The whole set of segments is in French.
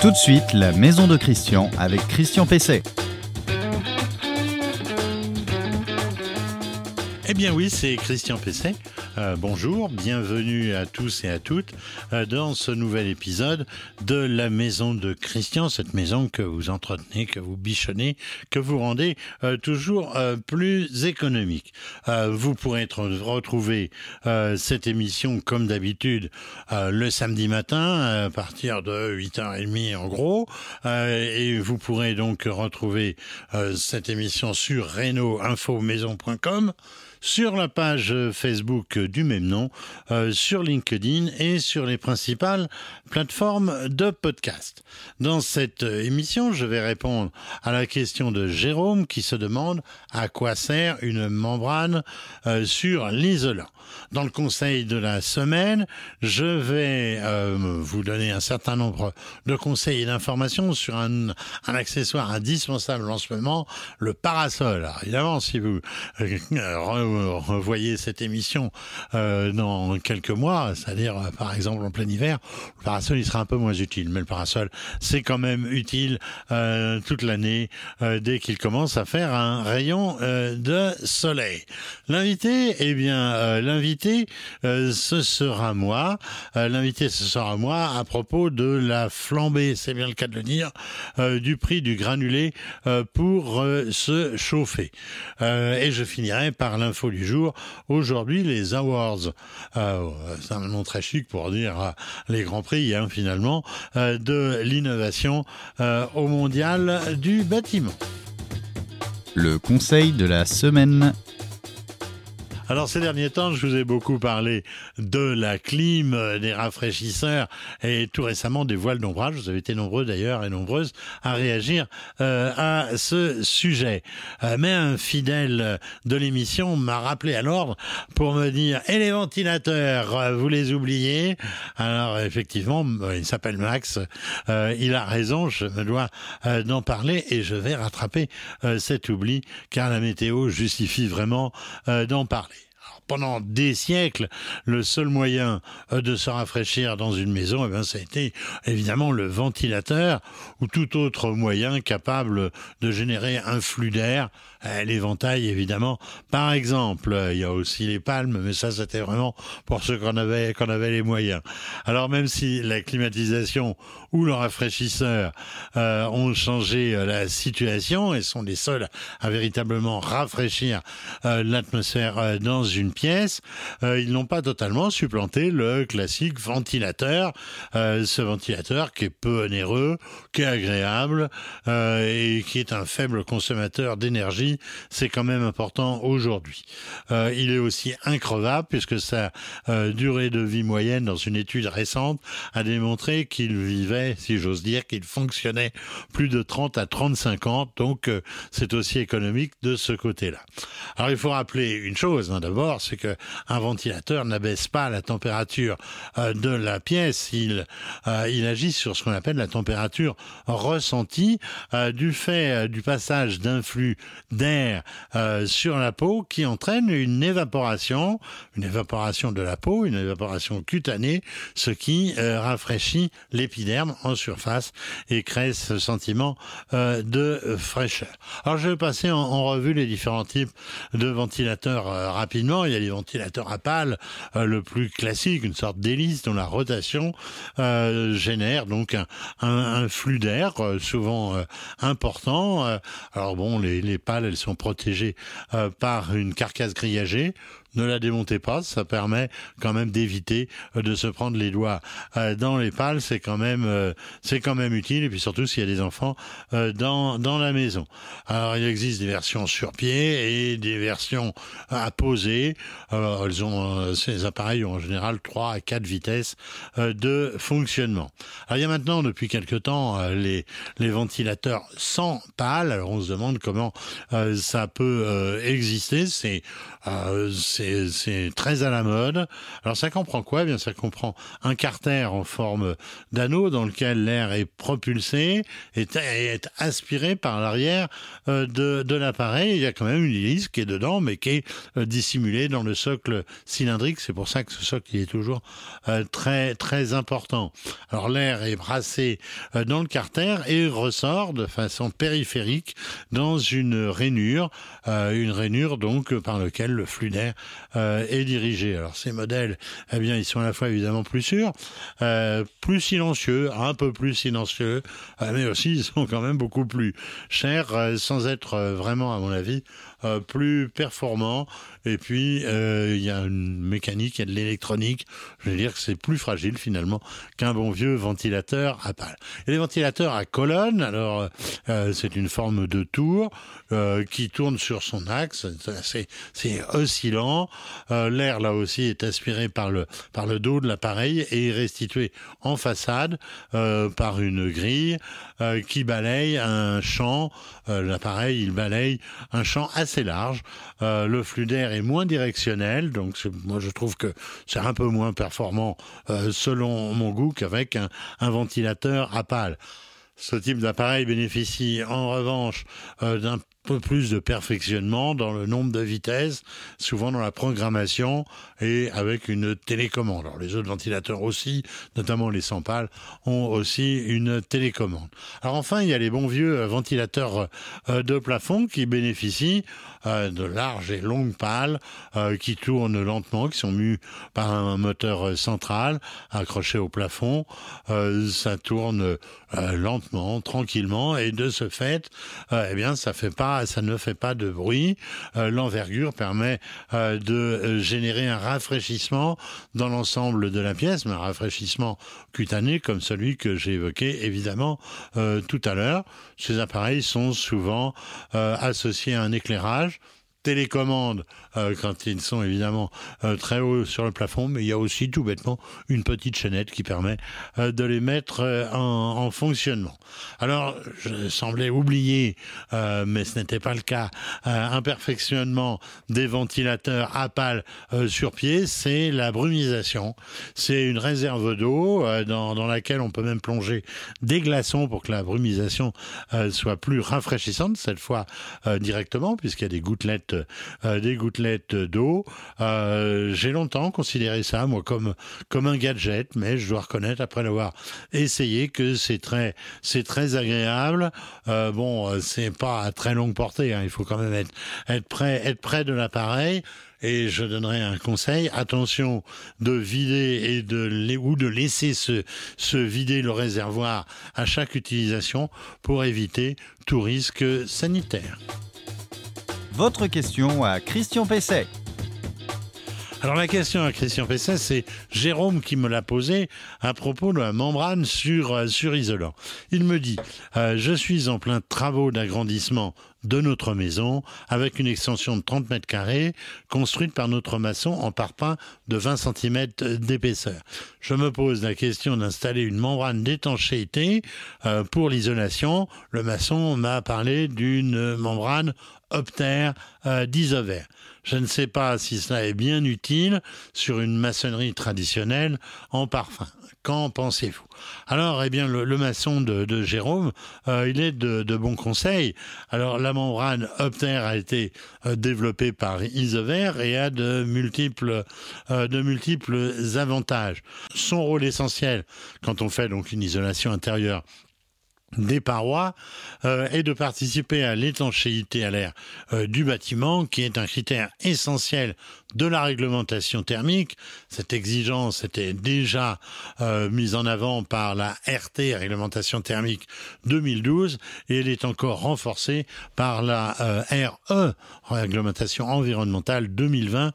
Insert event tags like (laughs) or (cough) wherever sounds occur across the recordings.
Tout de suite, la maison de Christian avec Christian Pesset. Eh bien oui, c'est Christian Pesset. Euh, bonjour, bienvenue à tous et à toutes euh, dans ce nouvel épisode de la maison de Christian, cette maison que vous entretenez, que vous bichonnez, que vous rendez euh, toujours plus économique. vous pourrez retrouver cette émission comme d'habitude le samedi matin à partir de 8h30 en gros et vous pourrez donc retrouver cette émission sur reno-info-maison.com sur la page Facebook du même nom, euh, sur LinkedIn et sur les principales plateformes de podcast. Dans cette émission, je vais répondre à la question de Jérôme qui se demande à quoi sert une membrane euh, sur l'isolant. Dans le conseil de la semaine, je vais euh, vous donner un certain nombre de conseils et d'informations sur un, accessoire indispensable en ce moment, le parasol. Alors, évidemment, si vous (laughs) revoyez cette émission euh, dans quelques mois, c'est-à-dire euh, par exemple en plein hiver, le parasol il sera un peu moins utile. Mais le parasol, c'est quand même utile euh, toute l'année dès qu'il commence à faire un rayon de soleil. L'invité, eh bien, l'invité, ce sera moi. l'invité, ce sera moi à propos de la flambée, c'est bien le cas de le dire, du prix du granulé pour se chauffer. et je finirai par l'info du jour. Aujourd'hui, les awards, euh, c'est un nom très chic pour dire euh, les grands prix hein, finalement, euh, de l'innovation au mondial du bâtiment. Le conseil de la semaine. Alors ces derniers temps, je vous ai beaucoup parlé de la clim, euh, des rafraîchisseurs et tout récemment des voiles d'ombrage. Vous avez été nombreux d'ailleurs et nombreuses à réagir euh, à ce sujet. Euh, mais un fidèle de l'émission m'a rappelé à l'ordre pour me dire et les ventilateurs, vous les oubliez? Alors effectivement, il s'appelle Max. il a raison. Je me dois d'en parler et je vais rattraper cet oubli car la météo justifie vraiment d'en parler pendant des siècles, le seul moyen euh, de se rafraîchir dans une maison, eh bien, ça a été évidemment le ventilateur ou tout autre moyen capable de générer un flux d'air. Eh, l'éventail, évidemment. Par exemple, il y a aussi les palmes, mais ça, c'était vraiment pour ceux qu'on avait, qu'on avait les moyens. Alors, même si la climatisation ou le rafraîchisseur euh, ont changé euh, la situation et sont les seuls à véritablement rafraîchir l'atmosphère dans une pièce, euh, ils n'ont pas totalement supplanté le classique ventilateur, euh, ce ventilateur qui est peu onéreux, qui est agréable euh, et qui est un faible consommateur d'énergie. C'est quand même important aujourd'hui. il est aussi increvable puisque sa durée de vie moyenne dans une étude récente a démontré qu'il vivait, si j'ose dire, qu'il fonctionnait plus de 30 à 35 ans. Donc c'est aussi économique de ce côté-là. Alors il faut rappeler une chose hein, d'abord, c'est que un ventilateur n'abaisse pas la température euh, de la pièce, il euh, il agit sur ce qu'on appelle la température ressentie euh, du fait du passage d'un flux d'air sur la peau qui entraîne une évaporation, une évaporation de la peau, une évaporation cutanée, ce qui rafraîchit l'épiderme en surface et crée ce sentiment de fraîcheur. Alors je vais passer en, revue les différents types de ventilateurs rapidement. Y les ventilateurs à pales, euh, le plus classique, une sorte d'hélice dont la rotation euh, génère donc un, flux d'air euh, souvent important. alors bon, les, les pales, elles sont protégées par une carcasse grillagée ne la démontez pas, ça permet quand même d'éviter euh, de se prendre les doigts euh, dans les pales, c'est quand même euh, c'est quand même utile et puis surtout s'il y a des enfants dans dans la maison. Alors il existe des versions sur pied et des versions à poser. Alors, elles ont ces appareils ont en général 3 à 4 vitesses de fonctionnement. Alors il y a maintenant depuis quelque temps les les ventilateurs sans pales. Alors on se demande comment ça peut exister, c'est très à la mode. Alors ça comprend quoi? Eh Bien, ça comprend un carter en forme d'anneau dans lequel l'air est propulsé et est aspiré par l'arrière de, de l'appareil. Il y a quand même une hélice qui est dedans, mais qui est dissimulée dans le socle cylindrique. C'est pour ça que ce socle est toujours très très important. Alors l'air est brassé dans le carter et ressort de façon périphérique dans une rainure, une rainure donc par lequel le flux d'air euh, est dirigé. Alors ces modèles, eh bien, ils sont à la fois évidemment plus sûrs, euh, plus silencieux, un peu plus silencieux, euh, mais aussi ils sont quand même beaucoup plus chers, sans être vraiment, à mon avis, plus performants. Et puis, il y a une mécanique, il y a de l'électronique. Je veux dire que c'est plus fragile finalement qu'un bon vieux ventilateur à pales. Et les ventilateurs à colonne, alors c'est une forme de tour qui tourne sur son axe. C'est oscillant. Euh, l'air là aussi est aspiré par le par le dos de l'appareil et est restitué en façade euh, par une grille euh, qui balaye un champ. l'appareil il balaye un champ assez large. le flux d'air est moins directionnel, donc moi je trouve que c'est un peu moins performant selon mon goût qu'avec un, ventilateur à pales. Ce type d'appareil bénéficie en revanche d'un peu plus de perfectionnement dans le nombre de vitesses, souvent dans la programmation et avec une télécommande. Alors les autres ventilateurs aussi, notamment les sans pales, ont aussi une télécommande. Alors enfin, il y a les bons vieux ventilateurs euh, de plafond qui bénéficient euh, de larges et longues pales euh, qui tournent lentement, qui sont mus par un moteur central accroché au plafond. Ça tourne lentement, tranquillement et de ce fait, eh bien, ça fait pas ça ne fait pas de bruit. Euh, l'envergure permet euh, de euh, générer un rafraîchissement dans l'ensemble de la pièce, mais un rafraîchissement cutané comme celui que j'ai évoqué évidemment tout à l'heure. Ces appareils sont souvent associés à un éclairage télécommande euh, quand ils sont évidemment euh, très hauts sur le plafond, mais il y a aussi tout bêtement une petite chaînette qui permet euh, de les mettre en, fonctionnement. Alors, je semblais oublier, mais ce n'était pas le cas, un perfectionnement des ventilateurs à pales sur pied, c'est la brumisation. C'est une réserve d'eau dans, laquelle on peut même plonger des glaçons pour que la brumisation soit plus rafraîchissante, cette fois directement, puisqu'il y a des gouttelettes euh, des gouttelettes d'eau. Euh, j'ai longtemps considéré ça, moi, comme, comme un gadget, mais je dois reconnaître, après l'avoir essayé, que c'est très, très agréable. Euh, bon, c'est pas à très longue portée, hein. il faut quand même être, être près, être près de l'appareil et je donnerai un conseil attention de vider et de ou de laisser se, se vider le réservoir à chaque utilisation pour éviter tout risque sanitaire votre question à Christian Pesset. Alors la question à Christian Pesset, c'est Jérôme qui me l'a posée à propos de la membrane sur, euh, sur isolant. Il me dit, euh, je suis en plein travaux d'agrandissement de notre maison avec une extension de 30 mètres carrés construite par notre maçon en parpaing de 20 cm d'épaisseur. Je me pose la question d'installer une membrane d'étanchéité euh, pour l'isolation. Le maçon m'a parlé d'une membrane optère euh, d'isovert. Je ne sais pas si cela est bien utile sur une maçonnerie traditionnelle en parfum. Qu'en pensez-vous? Alors, eh bien, le, maçon de, Jérôme, euh, il est de, bons conseils. Alors, la membrane Optère a été euh, développée par Isover et a de multiples, euh, de multiples avantages. Son rôle essentiel, quand on fait donc une isolation intérieure, des parois euh, et de participer à l'étanchéité à l'air euh, du bâtiment, qui est un critère essentiel de la réglementation thermique. Cette exigence était déjà euh, mise en avant par la RT, réglementation thermique 2012, et elle est encore renforcée par la RE, réglementation environnementale 2020,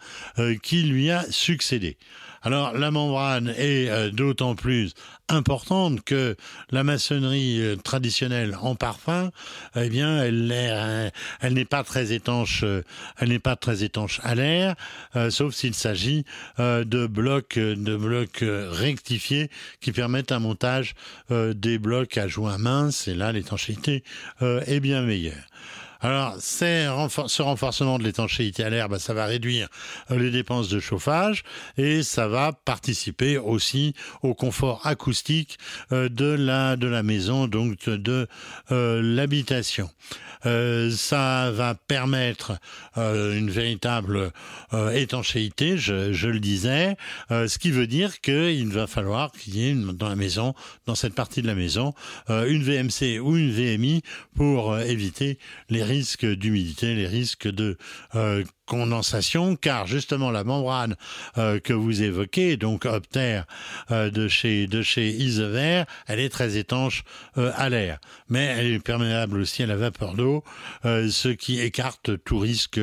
qui lui a succédé. Alors la membrane est euh, d'autant plus importante que la maçonnerie euh, traditionnelle en parfum, eh bien, elle euh, n'est pas très étanche, elle n'est pas très étanche à l'air, sauf s'il s'agit de blocs, de blocs rectifiés qui permettent un montage des blocs à joint mince. Et là, l'étanchéité est bien meilleure. Alors, ce renforcement de l'étanchéité à l'air, ça va réduire euh, les dépenses de chauffage et ça va participer aussi au confort acoustique euh, de la de la maison, donc de euh, l'habitation. ça va permettre une véritable étanchéité, je, le disais, ce qui veut dire qu'il va falloir qu'il y ait dans la maison, dans cette partie de la maison, une VMC ou une VMI pour éviter les risques d'humidité, les risques de euh, condensation, car justement la membrane euh, que vous évoquez, donc Opter euh, de chez de chez elle est très étanche à l'air, mais elle est perméable aussi à la vapeur d'eau, ce qui écarte tout risque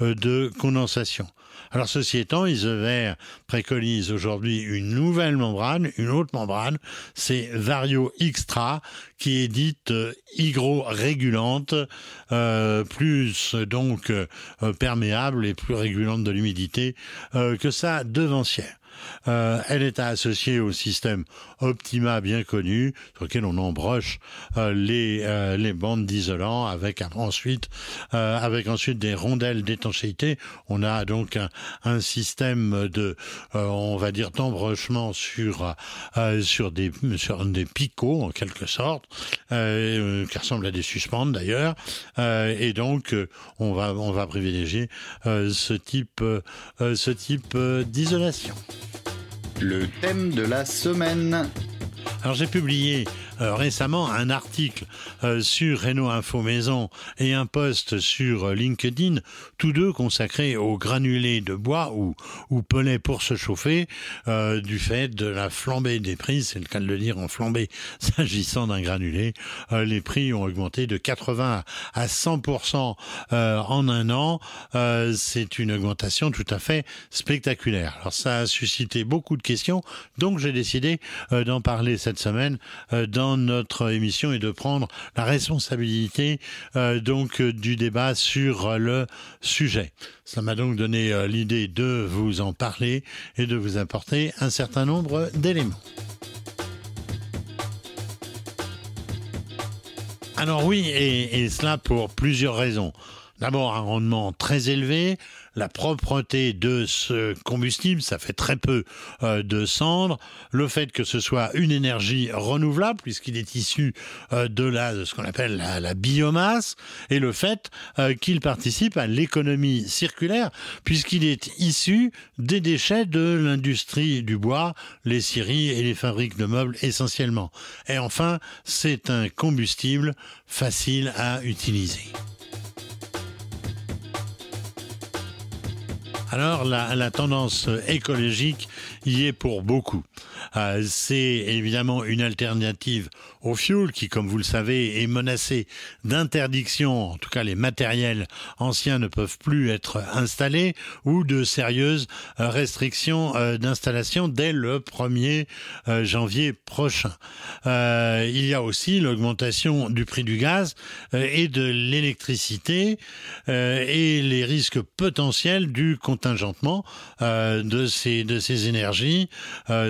de condensation. Alors ceci étant, Isever préconise aujourd'hui une nouvelle membrane, une autre membrane, c'est Vario Extra, qui est dite euh, hygro-régulante, euh, plus donc euh, perméable et plus régulante de l'humidité que sa devancière. Euh, elle est associée au système Optima bien connu, sur lequel on embroche euh, les, euh, les bandes d'isolant avec ensuite avec ensuite des rondelles d'étanchéité. On a donc un, système de on va dire d'embrochement sur sur des sur des picots en quelque sorte qui ressemblent à des suspentes d'ailleurs et donc on va on va privilégier ce type ce type d'isolation. Le thème de la semaine. Alors j'ai publié récemment un article euh, sur Renault Info Maison et un post sur euh, LinkedIn, tous deux consacrés aux granulés de bois ou, ou pellets pour se chauffer, du fait de la flambée des prix, c'est le cas de le dire en flambée (laughs) s'agissant d'un granulé. les prix ont augmenté de 80 à 100% en un an. c'est une augmentation tout à fait spectaculaire. Alors ça a suscité beaucoup de questions, donc j'ai décidé d'en parler cette semaine dans notre émission et de prendre la responsabilité euh, donc euh, du débat sur le sujet. Ça m'a donc donné euh, l'idée de vous en parler et de vous apporter un certain nombre d'éléments. Alors oui, et, cela pour plusieurs raisons. D'abord un rendement très élevé, la propreté de ce combustible, ça fait très peu euh, de cendres, le fait que ce soit une énergie renouvelable puisqu'il est issu euh, de la de ce qu'on appelle la, biomasse et le fait euh, qu'il participe à l'économie circulaire puisqu'il est issu des déchets de l'industrie du bois, les scieries et les fabriques de meubles essentiellement. Et enfin, c'est un combustible facile à utiliser. Alors la, tendance écologique y est pour beaucoup. Euh, c'est évidemment une alternative au fioul qui, comme vous le savez, est menacé d'interdiction. En tout cas, les matériels anciens ne peuvent plus être installés ou de sérieuses euh, restrictions euh, d'installation dès le 1er janvier prochain. il y a aussi l'augmentation du prix du gaz et de l'électricité et les risques potentiels du contingentement de ces énergies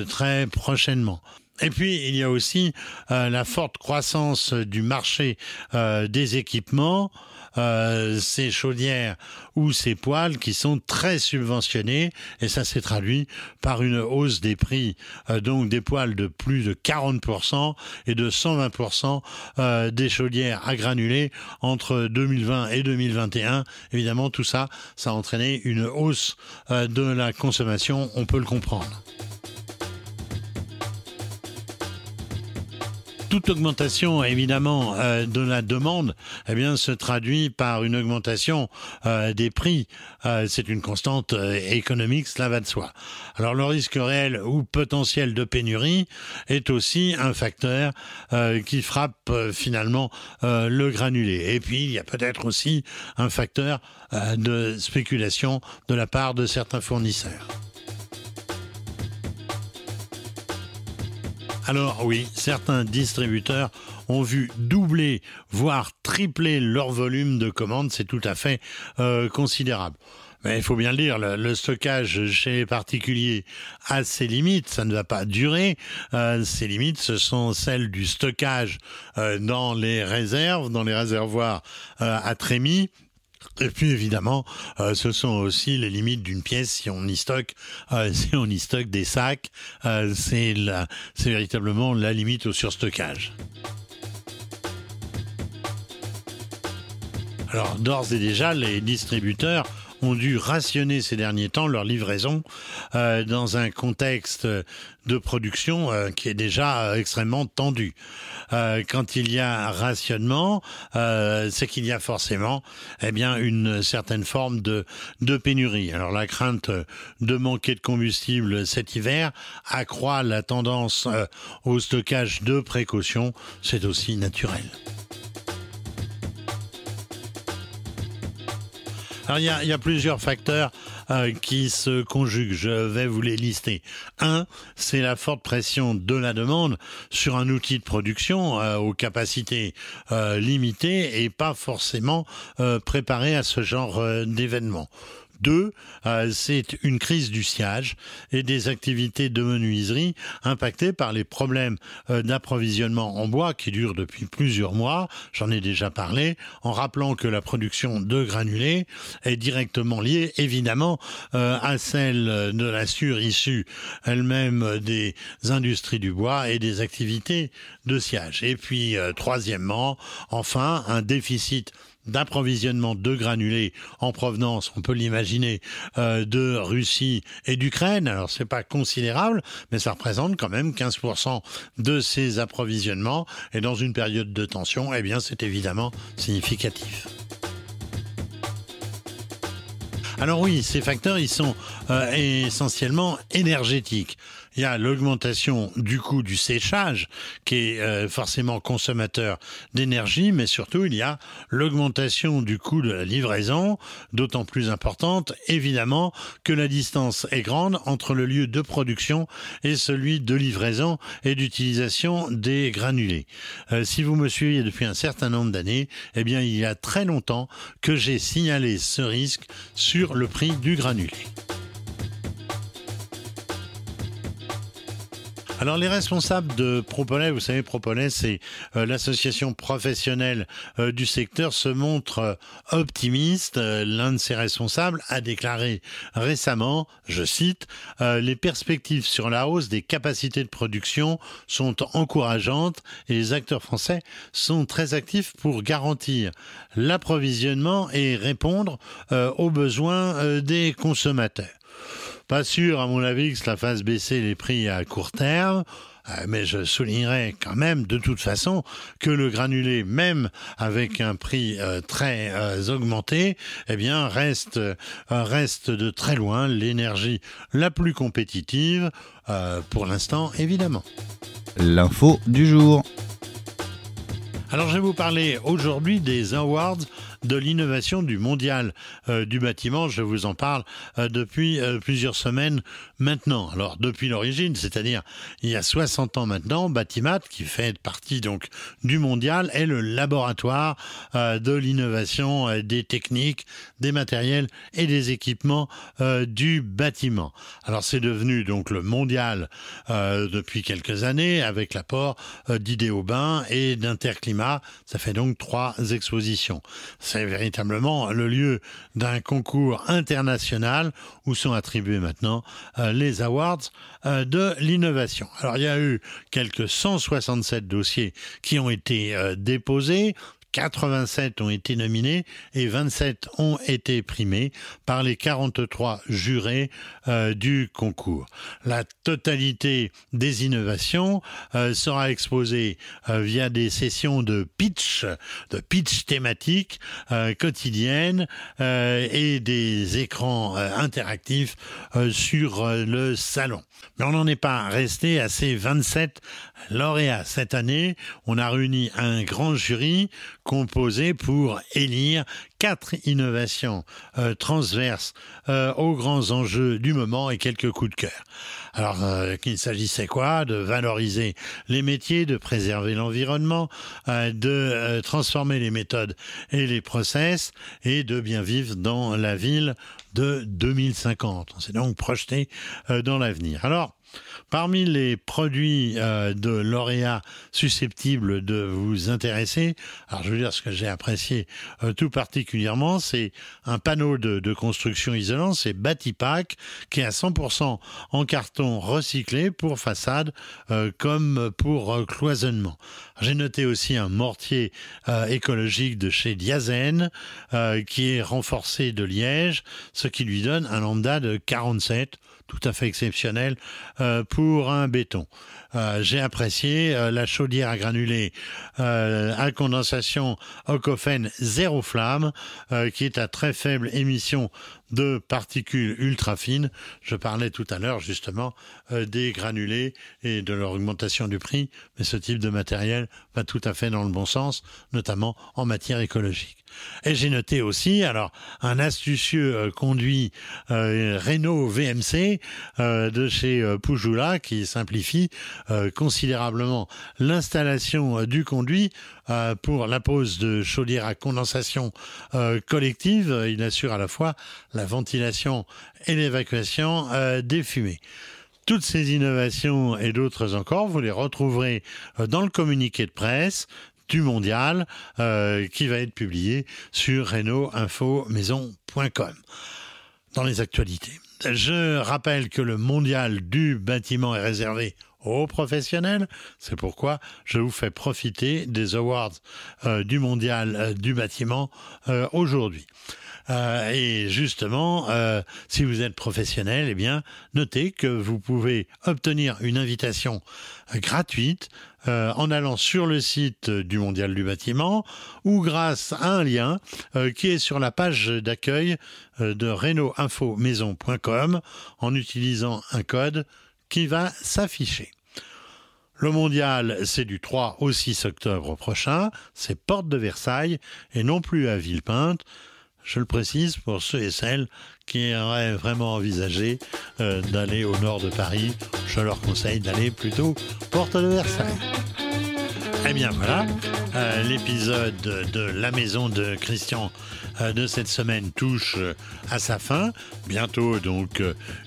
très prochainement. Et puis, il y a aussi euh, la forte croissance du marché euh, des équipements, euh, ces chaudières ou ces poêles qui sont très subventionnés, et ça s'est traduit par une hausse des prix, donc des poêles de plus de 40% et de 120% des chaudières à granulés entre 2020 et 2021. Évidemment, tout ça, ça a entraîné une hausse de la consommation, on peut le comprendre. Toute augmentation évidemment euh, de la demande eh bien se traduit par une augmentation euh, des prix. Euh, c'est une constante économique cela va de soi. Alors le risque réel ou potentiel de pénurie est aussi un facteur qui frappe finalement le granulé. Et puis il y a peut-être aussi un facteur de spéculation de la part de certains fournisseurs Alors oui, certains distributeurs ont vu doubler, voire tripler leur volume de commandes, c'est tout à fait euh, considérable. Mais il faut bien le dire, le, stockage chez les particuliers a ses limites, ça ne va pas durer. Euh, limites, ce sont celles du stockage euh, dans les réserves, dans les réservoirs euh, à trémies. Et puis évidemment, euh, ce sont aussi les limites d'une pièce si on y stocke, euh, (laughs) si on y stocke des sacs, euh, c'est véritablement la limite au surstockage. Alors d'ores et déjà, les distributeurs ont dû rationner ces derniers temps leur livraison euh, dans un contexte de production euh, qui est déjà euh, extrêmement tendu. quand il y a rationnement, c'est qu'il y a forcément eh bien une certaine forme de, de pénurie. Alors la crainte de manquer de combustible cet hiver accroît la tendance au stockage de précaution, c'est aussi naturel. Il y a, il y a plusieurs facteurs euh, qui se conjuguent. Je vais vous les lister. Un, c'est la forte pression de la demande sur un outil de production euh, aux capacités euh, limitées et pas forcément préparé à ce genre d'événement. Deux, euh, c'est une crise du siège et des activités de menuiserie impactées par les problèmes euh, d'approvisionnement en bois qui durent depuis plusieurs mois. J'en ai déjà parlé en rappelant que la production de granulés est directement liée évidemment euh, à celle de la sûre issue elle-même des industries du bois et des activités de siège. Et puis troisièmement, enfin, un déficit d'approvisionnement de granulés en provenance, on peut l'imaginer, euh, de Russie et d'Ukraine. Alors c'est pas considérable, mais ça représente quand même 15% de ces approvisionnements. Et dans une période de tension, eh bien c'est évidemment significatif. Alors oui, ces facteurs, ils sont euh, essentiellement énergétiques il y a l'augmentation du coût du séchage qui est euh, forcément consommateur d'énergie, mais surtout il y a l'augmentation du coût de la livraison, d'autant plus importante évidemment que la distance est grande entre le lieu de production et celui de livraison et d'utilisation des granulés. Euh, si vous me suivez depuis un certain nombre d'années, eh bien il y a très longtemps que j'ai signalé ce risque sur le prix du granulé. Alors les responsables de Propolet, vous savez, Propolet, c'est euh, l'association professionnelle euh, du secteur, se montre euh, optimiste. L'un de ses responsables a déclaré récemment, je cite, les perspectives sur la hausse des capacités de production sont encourageantes et les acteurs français sont très actifs pour garantir l'approvisionnement et répondre aux besoins des consommateurs. Pas sûr, à mon avis, que cela fasse baisser les prix à court terme. Euh, mais je soulignerai quand même de toute façon que le granulé, même avec un prix euh, très euh, augmenté, eh bien reste reste de très loin l'énergie la plus compétitive pour l'instant évidemment. L'info du jour. Alors je vais vous parler aujourd'hui des awards de l'innovation du mondial euh, du bâtiment. Je vous en parle euh, depuis euh, plusieurs semaines maintenant. Alors depuis l'origine, c'est-à-dire il y a 60 ans maintenant, Batimat, qui fait partie donc du mondial, est le laboratoire de l'innovation des techniques, des matériels et des équipements du bâtiment. Alors c'est devenu donc le mondial depuis quelques années avec l'apport d'Idéobain et d'Interclimat. Ça fait donc trois expositions c'est véritablement le lieu d'un concours international où sont attribués maintenant euh, les awards euh, de l'innovation. Alors il y a eu quelques 167 dossiers qui ont été euh, déposés. 87 ont été nominés et 27 ont été primés par les 43 jurés euh, du concours. La totalité des innovations euh, sera exposée euh, via des sessions de pitch, de pitch thématique quotidienne et des écrans interactifs sur le salon. Mais on n'en est pas resté à ces 27 lauréats. Cette année, on a réuni un grand jury composé pour élire quatre innovations euh, transverses euh, aux grands enjeux du moment et quelques coups de cœur. Alors euh, qu'il s'agissait quoi? De valoriser les métiers, de préserver l'environnement, de transformer les méthodes et les process et de bien vivre dans la ville de 2050. On s'est donc projeté dans l'avenir. Alors, Parmi les produits euh, de lauréats susceptibles de vous intéresser, alors je veux dire ce que j'ai apprécié euh, tout particulièrement, c'est un panneau de, construction isolant, c'est Batipack, qui est à 100% en carton recyclé pour façade euh, comme pour cloisonnement. J'ai noté aussi un mortier écologique de chez Diazen, qui est renforcé de liège, ce qui lui donne un lambda de 47 tout à fait exceptionnel euh, pour un béton. Euh, j'ai apprécié euh, la chaudière à granulés à condensation Ocofen zéro flamme, qui est à très faible émission de particules ultra fines. Je parlais tout à l'heure justement des granulés et de leur augmentation du prix, mais ce type de matériel va tout à fait dans le bon sens, notamment en matière écologique. Et j'ai noté aussi, alors, un astucieux euh, conduit euh, Renault VMC euh, de chez Pujula qui simplifie considérablement l'installation du conduit pour la pose de chaudière à condensation collective. Il assure à la fois la ventilation et l'évacuation des fumées. Toutes ces innovations et d'autres encore, vous les retrouverez dans le communiqué de presse du mondial euh, qui va être publié sur Renault-Info-Maison.com dans les actualités. Je rappelle que le mondial du bâtiment est réservé aux professionnels. C'est pourquoi je vous fais profiter des awards euh, du mondial euh, du bâtiment aujourd'hui. Euh, et justement, euh, si vous êtes professionnel, eh bien, notez que vous pouvez obtenir une invitation euh, gratuite en allant sur le site du Mondial du bâtiment ou grâce à un lien qui est sur la page d'accueil de renaultinfomaison.com en utilisant un code qui va s'afficher. Le mondial, c'est du 3 au 6 octobre prochain, c'est Porte de Versailles et non plus à Villepinte. Je le précise pour ceux et celles qui auraient vraiment envisagé euh, d'aller au nord de Paris. Je leur conseille d'aller plutôt porte de Versailles. Eh bien voilà, euh, l'épisode de La maison de Christian euh, de cette semaine touche à sa fin. Bientôt donc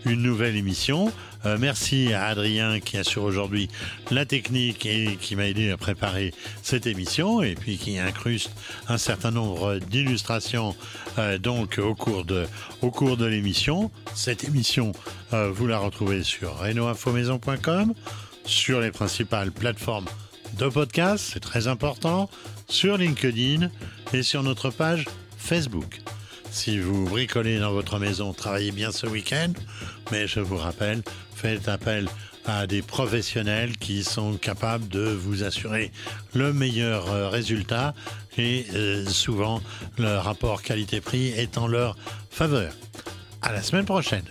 une nouvelle émission. Euh, merci à Adrien qui assure aujourd'hui la technique et qui m'a aidé à préparer cette émission et puis qui incruste un certain nombre d'illustrations euh, donc au cours de, l'émission. Cette émission, euh, vous la retrouvez sur renoinfomaison.com, sur les principales plateformes de podcast, c'est très important, sur LinkedIn et sur notre page Facebook. Si vous bricolez dans votre maison, travaillez bien ce week-end, mais je vous rappelle, faites appel à des professionnels qui sont capables de vous assurer le meilleur euh, résultat et euh, souvent le rapport qualité-prix est en leur faveur. À la semaine prochaine.